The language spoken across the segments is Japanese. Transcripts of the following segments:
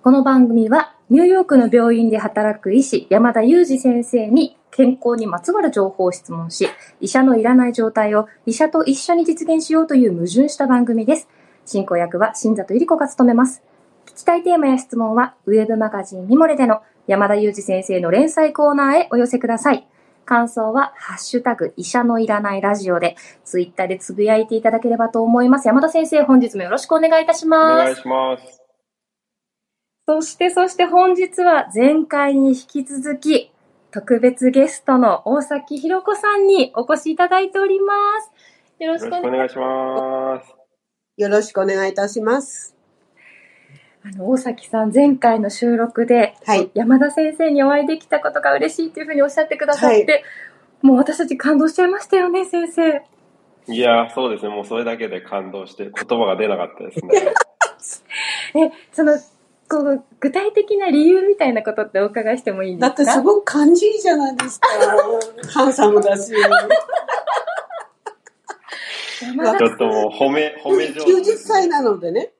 この番組はニューヨークの病院で働く医師山田裕二先生に健康にまつわる情報を質問し、医者のいらない状態を医者と一緒に実現しようという矛盾した番組です。進行役は新里ゆり子が務めます。聞きたいテーマや質問はウェブマガジンミモレでの山田裕二先生の連載コーナーへお寄せください。感想は、ハッシュタグ、医者のいらないラジオで、ツイッターでつぶやいていただければと思います。山田先生、本日もよろしくお願いいたします。お願いします。そして、そして本日は前回に引き続き、特別ゲストの大崎ひろ子さんにお越しいただいております。よろしくお願いします。よろしくお願いいたします。あの、大崎さん、前回の収録で、はい。山田先生にお会いできたことが嬉しいというふうにおっしゃってくださって、もう私たち感動しちゃいましたよね、先生。いや、そうですね。もうそれだけで感動して言葉が出なかったですね。え、その、こう、具体的な理由みたいなことってお伺いしてもいいですか？だってすごく感じいいじゃないですか。ハンサムだし。ちょっともう褒め、褒め上手90です歳なのでね、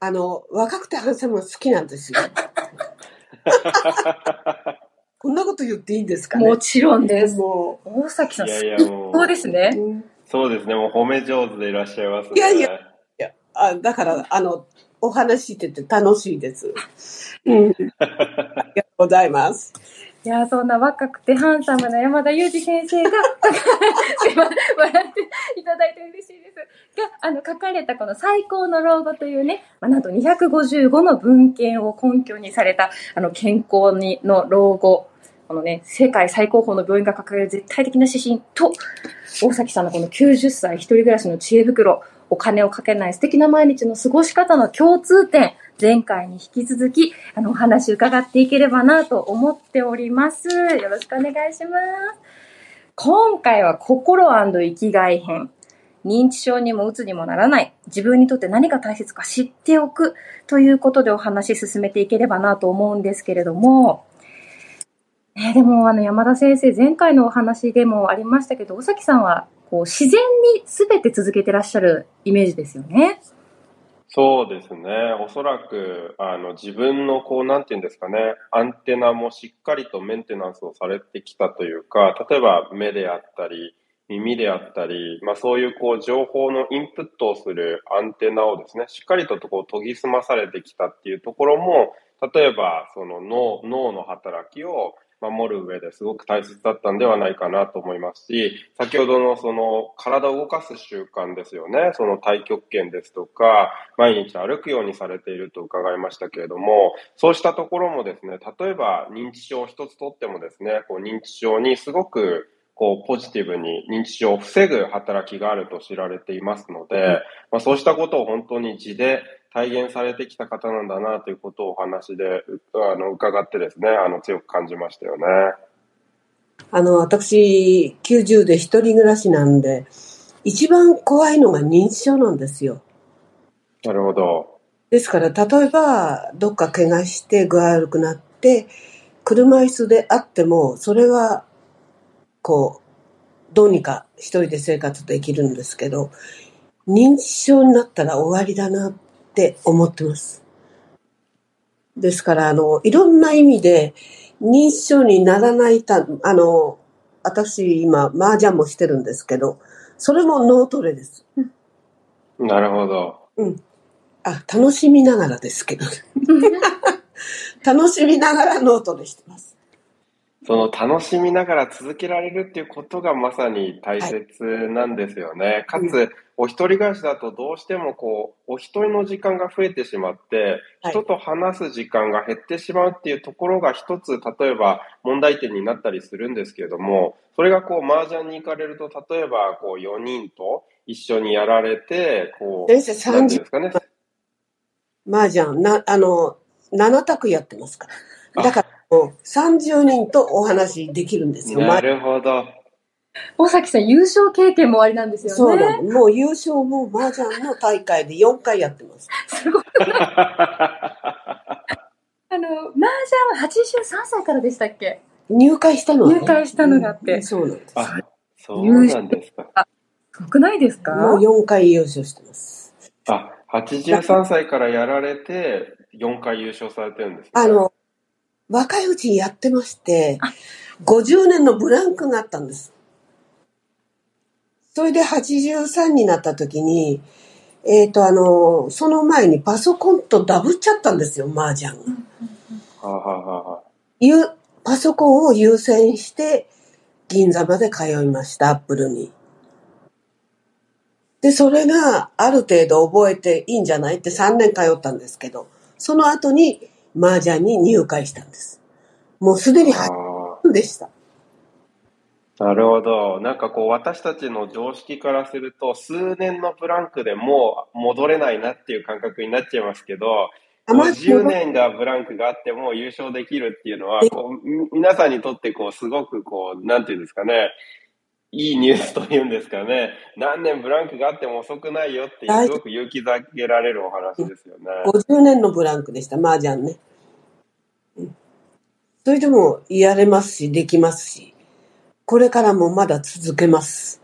あの、若くてハンサムが好きなんですよ。こんなこと言っていいんですかね？もちろんです。も大崎さん、いやいや最もう高ですねう。うんそうですね。もう褒め上手でいらっしゃいますね。いやいやいやあだから、あの、お話ししてて楽しいです。うん。ありがとうございます。いやー、そんな若くてハンサムな山田裕二先生が、笑っていただいて嬉しいです。が、あの、書かれたこの最高の老後というね、まあ、なんと255の文献を根拠にされた、あの、健康にの老後、このね、世界最高峰の病院が掲げる絶対的な指針と、大崎さんのこの90歳一人暮らしの知恵袋、お金をかけない素敵な毎日の過ごし方の共通点、前回に引き続き、あの、お話伺っていければなと思っております。よろしくお願いします。今回は心生きがい編。認知症にもうつにもならない。自分にとって何が大切か知っておく。ということでお話進めていければなと思うんですけれども、ね、でも、あの、山田先生、前回のお話でもありましたけど、尾崎さんは、こう、自然に全て続けてらっしゃるイメージですよね。そうですね。おそらく、あの、自分の、こう、なんていうんですかね、アンテナもしっかりとメンテナンスをされてきたというか、例えば目であったり、耳であったり、まあそういう、こう、情報のインプットをするアンテナをですね、しっかりとこう研ぎ澄まされてきたっていうところも、例えば、その脳、脳の働きを、守る上ですごく大切だったんではないかなと思いますし、先ほどのその体を動かす習慣ですよね。その太極拳ですとか、毎日歩くようにされていると伺いましたけれども、そうしたところもですね、例えば認知症一つとってもですね、こう認知症にすごくこうポジティブに認知症を防ぐ働きがあると知られていますので、まあ、そうしたことを本当に字で体現されてきた方なんだなということをお話であの伺ってですね、あの強く感じましたよね。あの、私、90で一人暮らしなんで、一番怖いのが認知症なんですよ。なるほど。ですから、例えば、どっか怪我して具合悪くなって、車椅子であっても、それは、こう、どうにか一人で生活できるんですけど、認知症になったら終わりだなって思ってます。ですから、あの、いろんな意味で、認知症にならないた、あの、私今、麻雀もしてるんですけど、それも脳トレです。なるほど。うん。あ、楽しみながらですけど。楽しみながらノートレしてます。その楽しみながら続けられるっていうことがまさに大切なんですよね。かつ、お一人暮らしだとどうしてもこう、お一人の時間が増えてしまって、はい人と話す時間が減ってしまうっていうところが一つ、例えば問題点になったりするんですけれども、それがこう、麻雀に行かれると、例えばこう、4人と一緒にやられて、こう、先生なんていうん30ですかね。麻雀、な、あの、7択やってますか？ら。だから、30人とお話できるんですよ。なるほど。大崎さん、優勝経験もありなんですよね。そうなの。もう優勝も麻雀の大会で4回やってます。すごい。あの、麻雀は83歳からでしたっけ？入会したのはね入会したのがあってうんそうなんです。あ、そうなんですか。すごくないですか？もう4回優勝してます。あ、83歳からやられて、4回優勝されてるんですね。あの、若いうちにやってまして、50年のブランクがあったんです。それで83になった時に、えっ、と、あの、その前にパソコンとダブっちゃったんですよ、麻雀が。パソコンを優先して銀座まで通いました、アップルに。で、それがある程度覚えていいんじゃないって3年通ったんですけど、その後に麻雀に入会したんです。もうすでに8あ年でした。あ、なるほど。なんかこう、私たちの常識からすると、数年のブランクでもう戻れないなっていう感覚になっちゃいますけど、あまり50年がブランクがあっても優勝できるっていうのは、こうみ皆さんにとってこう、すごくこう、なんていうんですかね、いいニュースというんですかね、何年ブランクがあっても遅くないよっていう、すごく勇気づけられるお話ですよね。50年のブランクでした、麻雀ね。うんそれでもやれますし、できますし、これからもまだ続けます。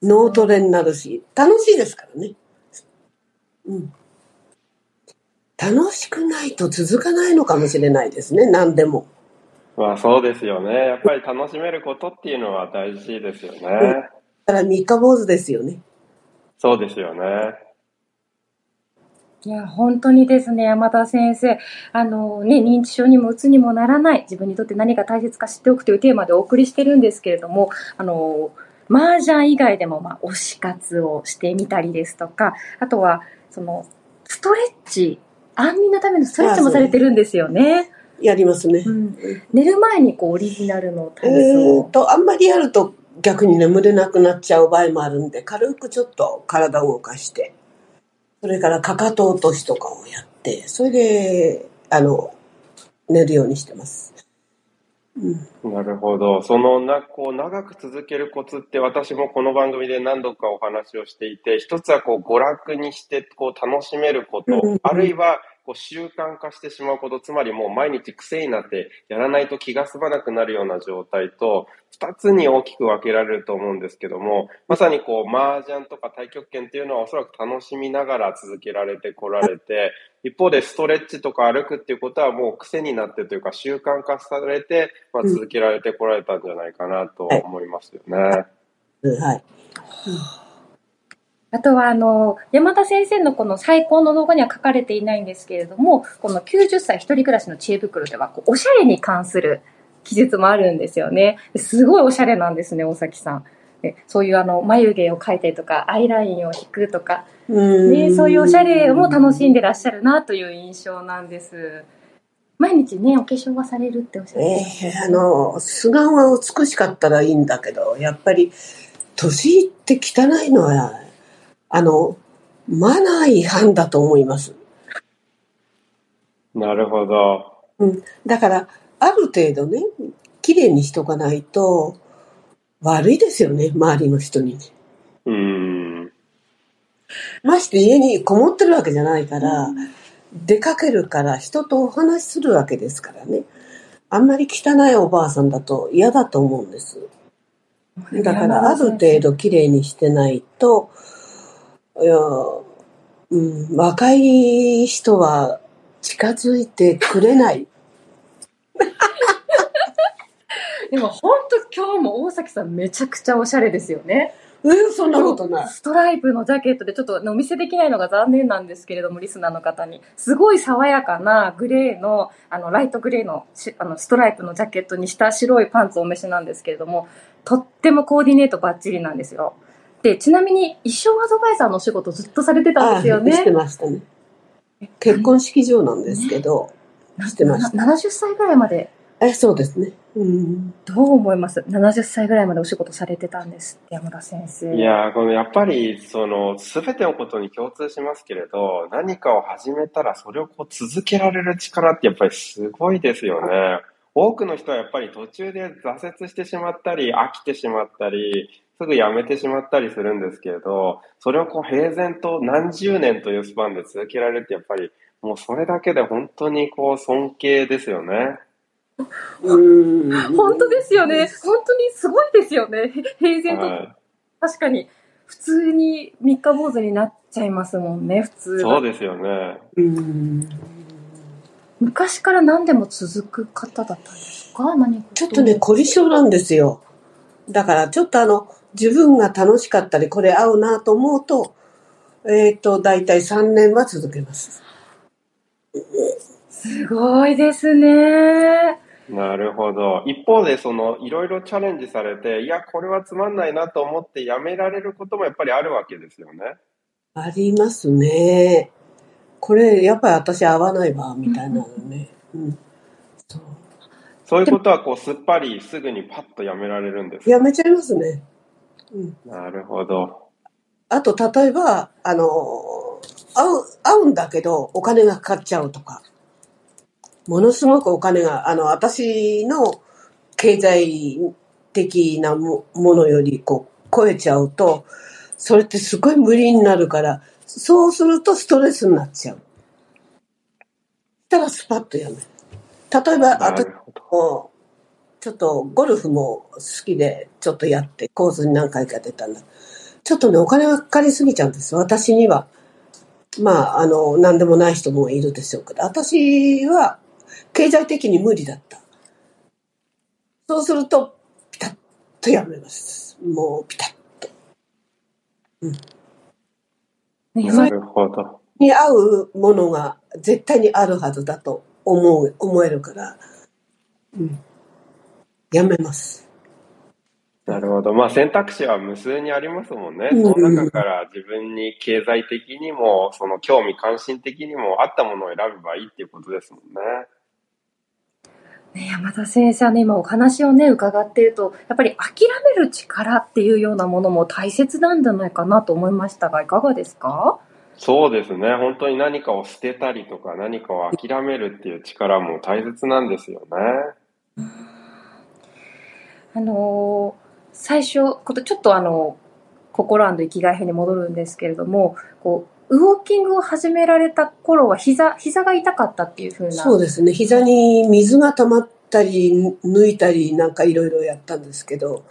脳トレになるし、楽しいですからね。うん。楽しくないと続かないのかもしれないですね、何でも。まあそうですよね。やっぱり楽しめることっていうのは大事ですよね。だから三日坊主ですよね。そうですよね。いや、本当にですね、山田先生。あのね、認知症にもうつにもならない、自分にとって何が大切か知っておくというテーマでお送りしてるんですけれども、あの、麻雀以外でも、まあ、推し活をしてみたりですとか、あとは、その、ストレッチ、安眠のためのストレッチもされてるんですよね。やりますねう。ん、寝る前にこう、オリジナルの体え操ーと、あんまりやると逆に眠れなくなっちゃう場合もあるんで、軽くちょっと体を動かして、それからかかと落としとかをやって、それで、あの、寝るようにしてます。うん。なるほど。そのな、こう、長く続けるコツって私もこの番組で何度かお話をしていて、一つはこう、娯楽にして、こう、楽しめることうんうん、あるいは、こう、習慣化してしまうこと、つまりもう毎日癖になって、やらないと気が済まなくなるような状態と、二つに大きく分けられると思うんですけども、まさにこう、麻雀とか太極拳っていうのはおそらく楽しみながら続けられてこられて、一方でストレッチとか歩くっていうことはもう癖になってというか習慣化されて、まあ、うん続けられてこられたんじゃないかなと思いますよね。はい。あとは、あの、山田先生のこの最高の動画には書かれていないんですけれども、この90歳一人暮らしの知恵袋では、こうおしゃれに関する記述もあるんですよね。すごいおしゃれなんですね、大崎さん。でそういうあの、眉毛を描いたりとか、アイラインを引くとか、うんね、そういうおしゃれも楽しんでらっしゃるなという印象なんです。毎日ね、お化粧はされるっておっしゃってましたええあの、素顔が美しかったらいいんだけど、やっぱり、年いって汚いのは、あの、マナー違反だと思います。なるほど。うん。だから、ある程度ね、綺麗にしとかないと、悪いですよね、周りの人にね。うーん。まして家にこもってるわけじゃないから、出かけるから人とお話しするわけですからね。あんまり汚いおばあさんだと嫌だと思うんです。だから、ある程度綺麗にしてないと、うん、若い人は近づいてくれない。でも本当今日も大崎さんめちゃくちゃおしゃれですよね。うん、そんなことない。ストライプのジャケットでちょっとお見せできないのが残念なんですけれども、リスナーの方に。すごい爽やかなグレーの、あの、ライトグレーのしあのストライプのジャケットにした白いパンツをお召しなんですけれども、とってもコーディネートバッチリなんですよ。で、ちなみに衣装アドバイザーのお仕事ずっとされてたんですよね。あしてましたね。結婚式場なんですけど、してましたな70歳ぐらいまで、え、そうですね。うん。どう思います ?70 歳ぐらいまでお仕事されてたんですって、山田先生。いやーこのやっぱり、その、すべてのことに共通しますけれど、何かを始めたらそれをこう続けられる力ってやっぱりすごいですよね。多くの人はやっぱり途中で挫折してしまったり、飽きてしまったり、すぐやめてしまったりするんですけれど、それをこう平然と何十年というスパンで続けられるってやっぱり、もうそれだけで本当にこう尊敬ですよね。うん。本当ですよね。本当にすごいですよね。平然と、はい。確かに、普通に三日坊主になっちゃいますもんね、普通は。そうですよね。うん。昔から何でも続く方だったんですか？何かちょっとね、凝り性なんですよ。だから、ちょっとあの、自分が楽しかったり、これ合うなと思うと、えっ、と、だいたい3年は続けます。すごいですね。なるほど。一方で、その、いろいろチャレンジされて、いや、これはつまんないなと思ってやめられることもやっぱりあるわけですよね。ありますね。これ、やっぱり私合わないわ、みたいなのね。うん。そう。そういうことは、こう、すっぱりすぐにパッとやめられるんですか？やめちゃいますね。うん。なるほど。あと、例えば、あの、合う、合うんだけど、お金がかかっちゃうとか。ものすごくお金が、あの、私の経済的なもものより、こう、超えちゃうと、それってすごい無理になるから、そうするとストレスになっちゃう。したらスパッとやめる。例えば、な私るほど。もちょっとゴルフも好きでちょっとやってコースに何回か出たんだ。ちょっとね、お金がかかりすぎちゃうんです。私には。まあ、あの、何でもない人もいるでしょうけど、私は経済的に無理だった。そうすると、ピタッとやめます。もうピタッと。ねなるほど。に合うものが絶対にあるはずだと思う、思えるから、うん。やめます。なるほど。まあ選択肢は無数にありますもんね。うんその中から自分に経済的にも、その興味関心的にも合ったものを選べばいいっていうことですもんね。ね、山田先生はね、今お話をね、伺っていると、やっぱり諦める力っていうようなものも大切なんじゃないかなと思いましたが、いかがですか？そうですね。本当に何かを捨てたりとか何かを諦めるっていう力も大切なんですよね。あのー最初、ことちょっとあの、心生きがい編に戻るんですけれども、こう、ウォーキングを始められた頃は膝、膝が痛かったっていうふうな。そうですね。膝に水が溜まったり、抜いたり、なんかいろいろやったんですけど、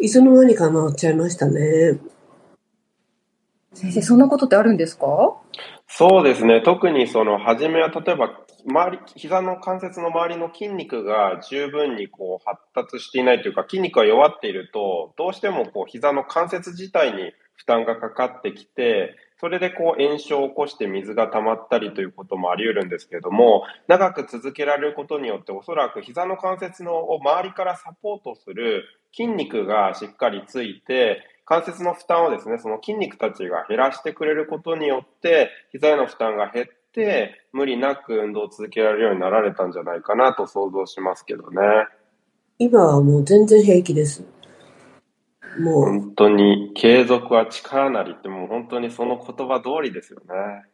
いつの間にか治っちゃいましたね。先生、そんなことってあるんですか？そうですね。特にその、初めは例えば、周り、膝の関節の周りの筋肉が十分にこう発達していないというか、筋肉が弱っていると、どうしてもこう膝の関節自体に負担がかかってきて、それでこう炎症を起こして水が溜まったりということもあり得るんですけれども、長く続けられることによって、おそらく膝の関節のを周りからサポートする筋肉がしっかりついて、関節の負担をですね、その筋肉たちが減らしてくれることによって、膝への負担が減って、無理なく運動を続けられるようになられたんじゃないかなと想像しますけどね。今はもう全然平気です。もう、本当に継続は力なりってもう本当にその言葉通りですよね。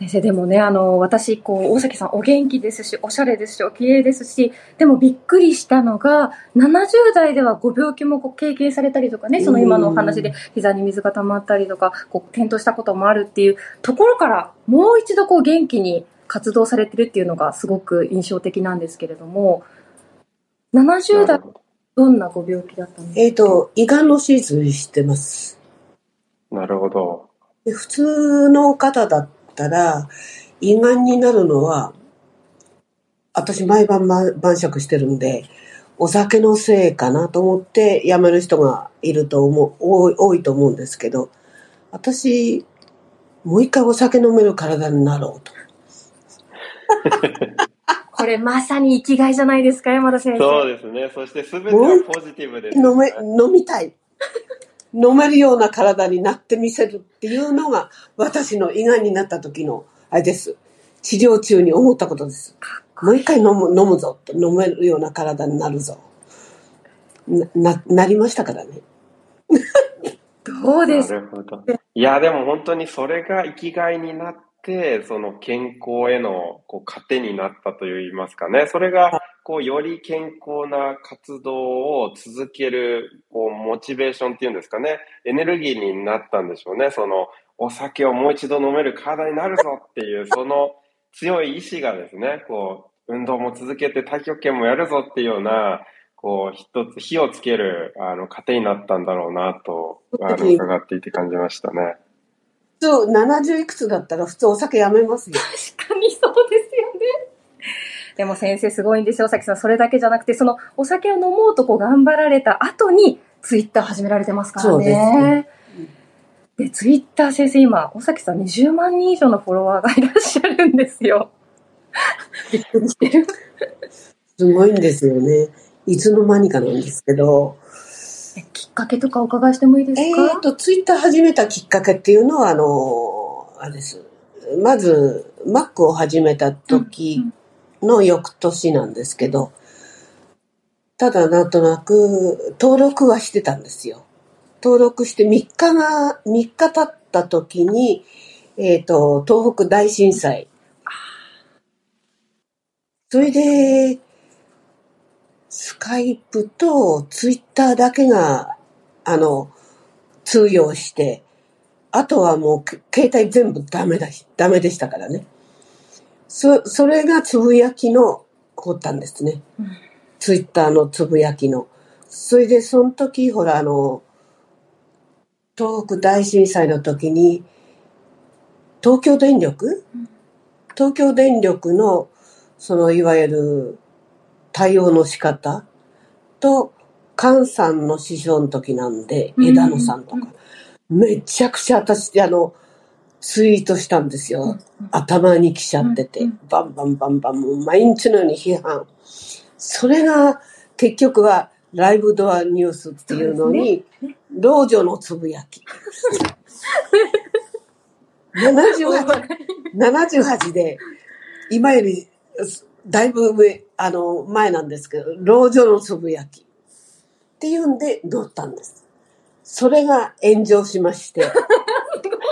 先生、でもね、あの、私、こう、大崎さんお元気ですし、おしゃれですし、お綺麗ですし、でもびっくりしたのが、70代ではご病気もこう経験されたりとかね、その今のお話で膝に水が溜まったりとか、こう、転倒したこともあるっていうところから、もう一度こう、元気に活動されてるっていうのがすごく印象的なんですけれども、70代どんなご病気だったんですか？えっ、と、胃がんの手術してます。ど。なるほど。で普通の方だったら、胃がんになるのは、私毎晩ま晩酌してるんで、お酒のせいかなと思って辞める人がいると思う、多い多いと思うんですけど、私、もう一回お酒飲める体になろうと。これまさに生きがいじゃないですか、山田先生。そうですね。そして全てはポジティブですよ飲めね。、飲みたい。飲めるような体になってみせるっていうのが、私の胃がんになった時の、あれです。治療中に思ったことです。もう一回飲む、飲むぞと。飲めるような体になるぞ。な、な、なりましたからね。どうです？なるほど。いや、でも本当にそれが生きがいになって、その健康へのこう糧になったといいますかね。それが、こう、より健康な活動を続ける、こう、モチベーションっていうんですかね。エネルギーになったんでしょうね。その、お酒をもう一度飲める体になるぞっていう、その強い意志がですね、こう、運動も続けて太極拳もやるぞっていうような、こう、一つ火をつける、あの、糧になったんだろうなと、あの、伺っていて感じましたね。普通70いくつだったら普通お酒やめますよ。確かにそうです。でも先生すごいんですよ、さきさん。それだけじゃなくて、そのお酒を飲もうとこう頑張られた後に、ツイッター始められてますからね。そうですねで、ツイッター先生今、尾崎さん20万人以上のフォロワーがいらっしゃるんですよ。びっくりしてる。すごいんですよね。いつの間にかなんですけど。えきっかけとかお伺いしてもいいですか、えーと、ツイッター始めたきっかけっていうのは、あの、あれです。まず、Mac を始めた時の翌年なんですけど、ただなんとなく登録はしてたんですよ。登録して3日が、3日経った時に、えっ、と、東北大震災。それで、スカイプとツイッターだけが、あの、通用して、あとはもう携帯全部ダメだし、ダメでしたからね。そ、それがつぶやきの発端ですね。うんツイッターのつぶやきの。それで、その時、ほら、あの、東北大震災の時に、東京電力？うん。東京電力の、その、いわゆる、対応の仕方？と、菅さんの師匠の時なんで、うん。枝野さんとか、めちゃくちゃ私、あの、ツイートしたんですよ。頭に来ちゃっててバンバンバンバン、もう毎日のように批判。それが結局はライブドアニュースっていうのに、老女のつぶやき。78, 78で、今よりだいぶ上、あの、前なんですけど、老女のつぶやき。っていうんで乗ったんです。それが炎上しまして、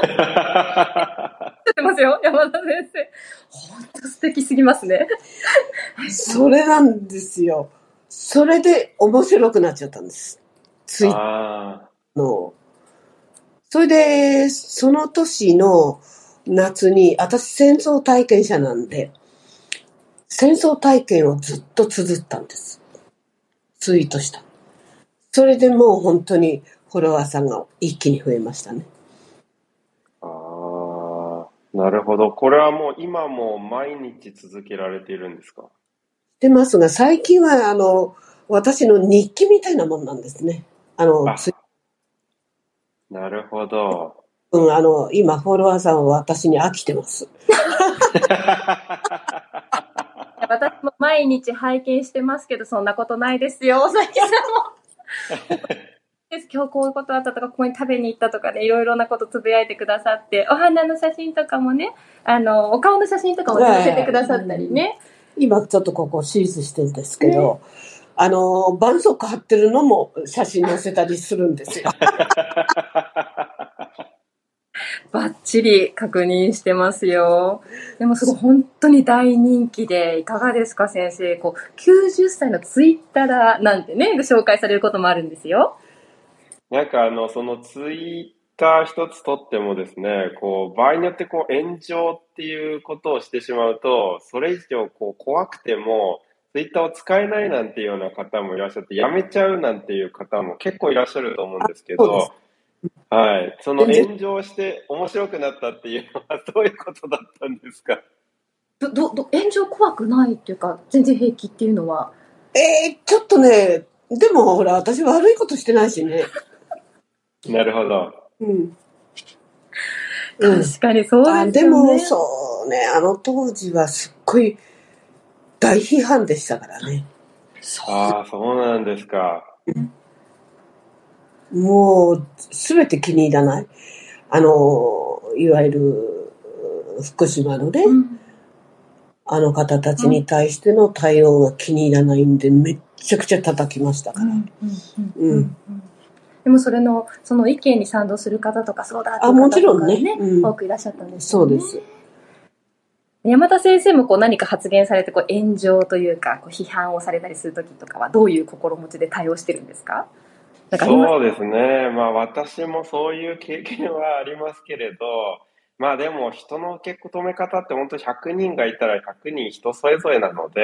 ってますよ、山田先生。本当素敵すぎますね。それなんですよ。それで面白くなっちゃったんです。ツイッターあの。それで、その年の夏に、私戦争体験者なんで、戦争体験をずっと綴ったんです。ツイートした。それでもう本当にフォロワーさんが一気に増えましたね。なるほど。これはもう今も毎日続けられているんですか？してますが、最近はあの、私の日記みたいなもんなんですね。あの、あなるほど。うん、あの、今フォロワーさんは私に飽きてます。私も毎日拝見してますけど、そんなことないですよ、尾崎さんも。です今日こういうことあったとか、ここに食べに行ったとかね、いろいろなことつぶやいてくださって、お花の写真とかもね、あの、お顔の写真とかも載せてくださったりね。今ちょっとここ手術してるんですけど、あの、絆創膏貼ってるのも写真載せたりするんですよ。バッチリ確認してますよ。でもすごい本当に大人気で、いかがですか先生。こう、90歳のツイッターなんてね、ご紹介されることもあるんですよ。なんかあの、そのツイッター一つとってもですね、こう、場合によってこう、炎上っていうことをしてしまうと、それ以上こう、怖くても、ツイッターを使えないなんていうような方もいらっしゃって、やめちゃうなんていう方も結構いらっしゃると思うんですけど、はい。その炎上して面白くなったっていうのはどういうことだったんですか？ど、ど、ど、炎上怖くないっていうか、全然平気っていうのは？えー、ちょっとね、でもほら、私悪いことしてないしね。なるほど。うん。うん。確かにそうですよあね。でも、そうね、あの当時はすっごい大批判でしたからね。ああ、そうなんですか。もう、すべて気に入らない。あの、いわゆる、福島のね、うんあの方たちに対しての対応が気に入らないんで、めっちゃくちゃ叩きましたから。うんうんうんでもそれの、その意見に賛同する方とか、そうだっていうあ方もちろんとかねうん多くいらっしゃったんですよね。そうです。山田先生もこう何か発言されてこう炎上というかこう批判をされたりするときとかはどういう心持ちで対応してるんですか？そうですね。まあ私もそういう経験はありますけれど、まあでも人の受け止め方って本当100人がいたら100人人それぞれなので、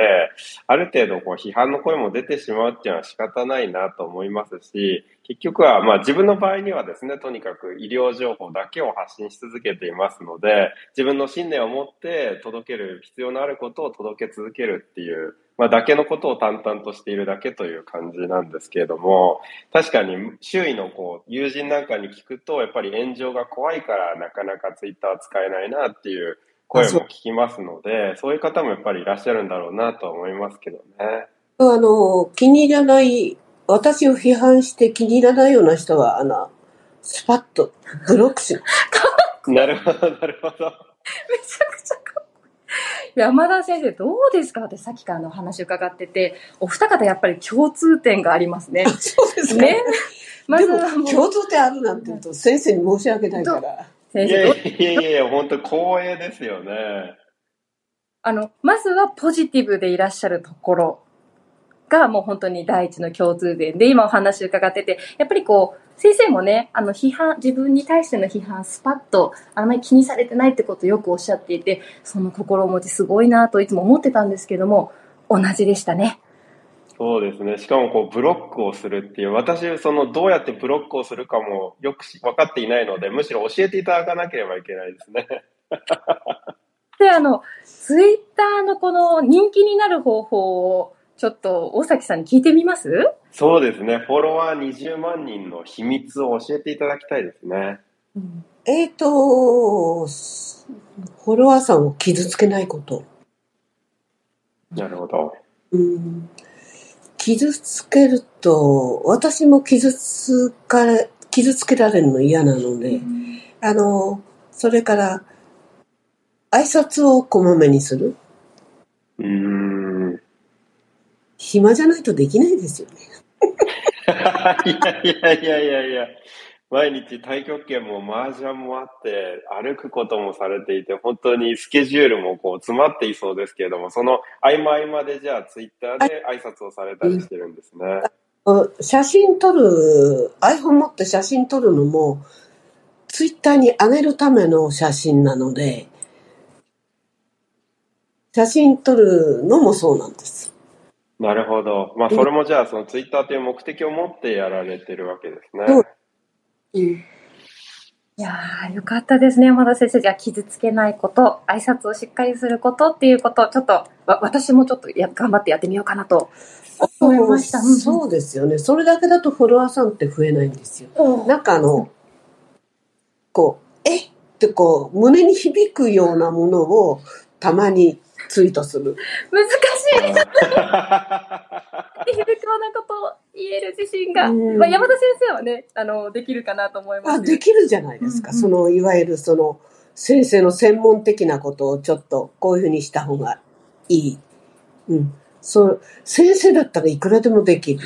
ある程度こう批判の声も出てしまうっていうのは仕方ないなと思いますし、結局は、まあ自分の場合にはですね、とにかく医療情報だけを発信し続けていますので、自分の信念を持って届ける必要のあることを届け続けるっていう、まあだけのことを淡々としているだけという感じなんですけれども、確かに周囲のこう、友人なんかに聞くと、やっぱり炎上が怖いからなかなかツイッター使えないなっていう声も聞きますので、そういう方もやっぱりいらっしゃるんだろうなと思いますけどね。あの、気に入らない、私を批判して気に入らないような人は、あの、スパッとブロックします。なるほど、なるほど。めちゃくちゃ。山田先生、どうですか？私さっきからの話伺ってて、お二方やっぱり共通点がありますね。そうですね。ね。まずは共通点あるなんて言うと先生に申し訳ないから。い先生いやいやいや、本当光栄ですよね。あの、まずはポジティブでいらっしゃるところがもう本当に第一の共通点で、今お話伺ってて、やっぱりこう、先生もね、あの、批判、自分に対しての批判、スパッと、あまり気にされてないってことをよくおっしゃっていて、その心持ちすごいなといつも思ってたんですけども、同じでしたね。そうですね。しかもこうブロックをするっていう、私、そのどうやってブロックをするかもよくし分かっていないので、むしろ教えていただかなければいけないですね。で、あの、ツイッターのこの人気になる方法を、ちょっと大崎さんに聞いてみます？そうですね。フォロワー20万人の秘密を教えていただきたいですね。えっ、と、フォロワーさんを傷つけないこと。なるほど。うん、傷つけると、私も傷つかれ、傷つけられるの嫌なので、あの、それから、挨拶をこまめにする。うーん。暇じゃないとできないですよね。いやいやいやいやいや。毎日太極拳も麻雀もあって、歩くこともされていて、本当にスケジュールもこう詰まっていそうですけれども、その合間合間でじゃあツイッターで挨拶をされたりしてるんですね。あ写真撮る、iPhone 持って写真撮るのも、ツイッターに上げるための写真なので、写真撮るのもそうなんです。なるほど。まあ、それもじゃあ、そのツイッターという目的を持ってやられてるわけですね。そううん、いやー、よかったですね、山田先生。じゃあ、傷つけないこと、挨拶をしっかりすることっていうこと、ちょっと、わ私もちょっとや頑張ってやってみようかなと思いました。うんうんそうですよね。それだけだとフォロワーさんって増えないんですよ。なんかあの、こう、え？ってこう、胸に響くようなものをたまにツイートする。難しい。響くようなことを言える自信が。うんまあ、山田先生はね、あの、できるかなと思いまあ、す。できるじゃないですか。うんうんその、いわゆるその、先生の専門的なことをちょっとこういうふうにした方がいい。うん。そう、先生だったらいくらでもできる。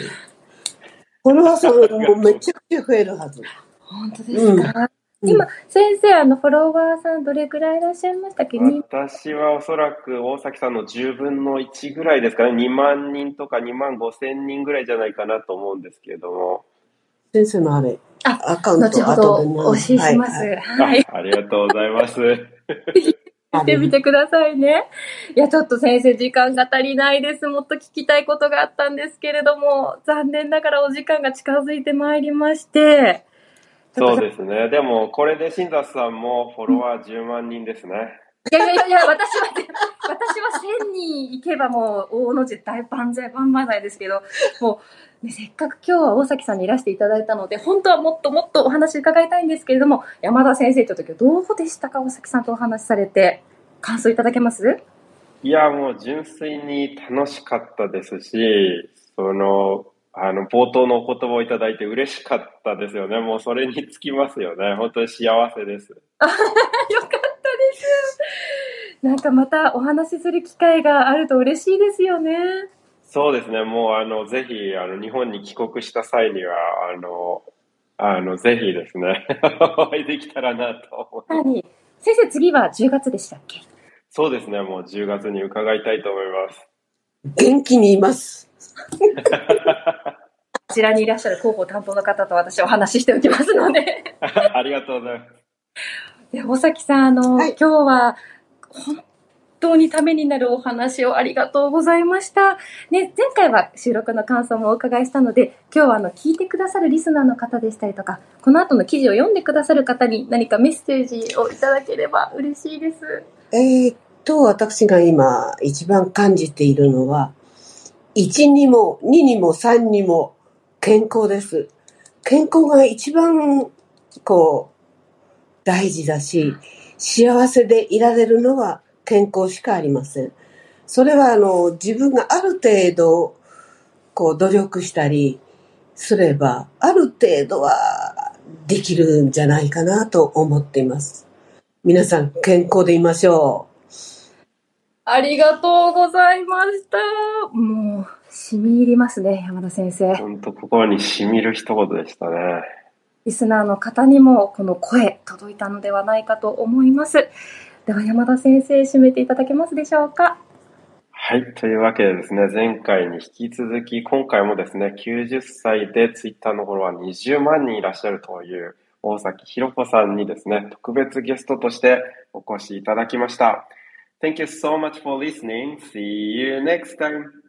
フォロワーさんもめちゃくちゃ増えるはず。本当ですか、今、先生、あの、フォロワーさんどれくらいいらっしゃいましたっけ？に私はおそらく大崎さんの10分の1ぐらいですかね。2万人とか2万5千人ぐらいじゃないかなと思うんですけれども。先生のあれ、あアカウント後ほどお教えします。はいはい。あありがとうございます。見てみてくださいね。いや、ちょっと先生、時間が足りないです。もっと聞きたいことがあったんですけれども、残念ながらお時間が近づいてまいりまして。そうですね。でも、これで新雑さんもフォロワー10万人ですね。いやいやいや、私は、私は1000人行けばもう大の字大万歳万々歳ですけど、もう、ね、せっかく今日は大崎さんにいらしていただいたので、本当はもっともっとお話伺いたいんですけれども、山田先生、と今日どうでしたか大崎さんとお話しされて、感想いただけます？いや、もう純粋に楽しかったですし、その、あの、冒頭のお言葉をいただいて嬉しかったですよね。もうそれにつきますよね。本当に幸せです。よかったです。なんかまたお話しする機会があると嬉しいですよね。そうですね。もう、あの、ぜひ、あの、日本に帰国した際には、あの、あの、ぜひですね、お会いできたらなと思います。何先生、次は10月でしたっけ？そうですね。もう10月に伺いたいと思います。元気にいます。こちらにいらっしゃる広報担当の方と私お話ししておきますので。ありがとうございます。で大崎さん、あの、はい今日は本当にためになるお話をありがとうございました。ね、前回は収録の感想もお伺いしたので、今日はあの、聞いてくださるリスナーの方でしたりとか、この後の記事を読んでくださる方に何かメッセージをいただければ嬉しいです。えーっと、私が今一番感じているのは、1にも2にも3にも健康です。健康が一番、こう、大事だし、幸せでいられるのは健康しかありません。それはあの、自分がある程度、こう、努力したりすれば、ある程度はできるんじゃないかなと思っています。皆さん健康でいましょう。ありがとうございました。もう、染み入りますね、山田先生。本当心に染みる一言でしたね。リスナーの方にもこの声届いたのではないかと思います。では山田先生、締めていただけますでしょうか。はい。というわけでですね、前回に引き続き、今回もですね、90歳でツイッターのフォロワー20万人いらっしゃるという大崎ひろ子さんにですね、特別ゲストとしてお越しいただきました。Thank you so much for listening. See you next time.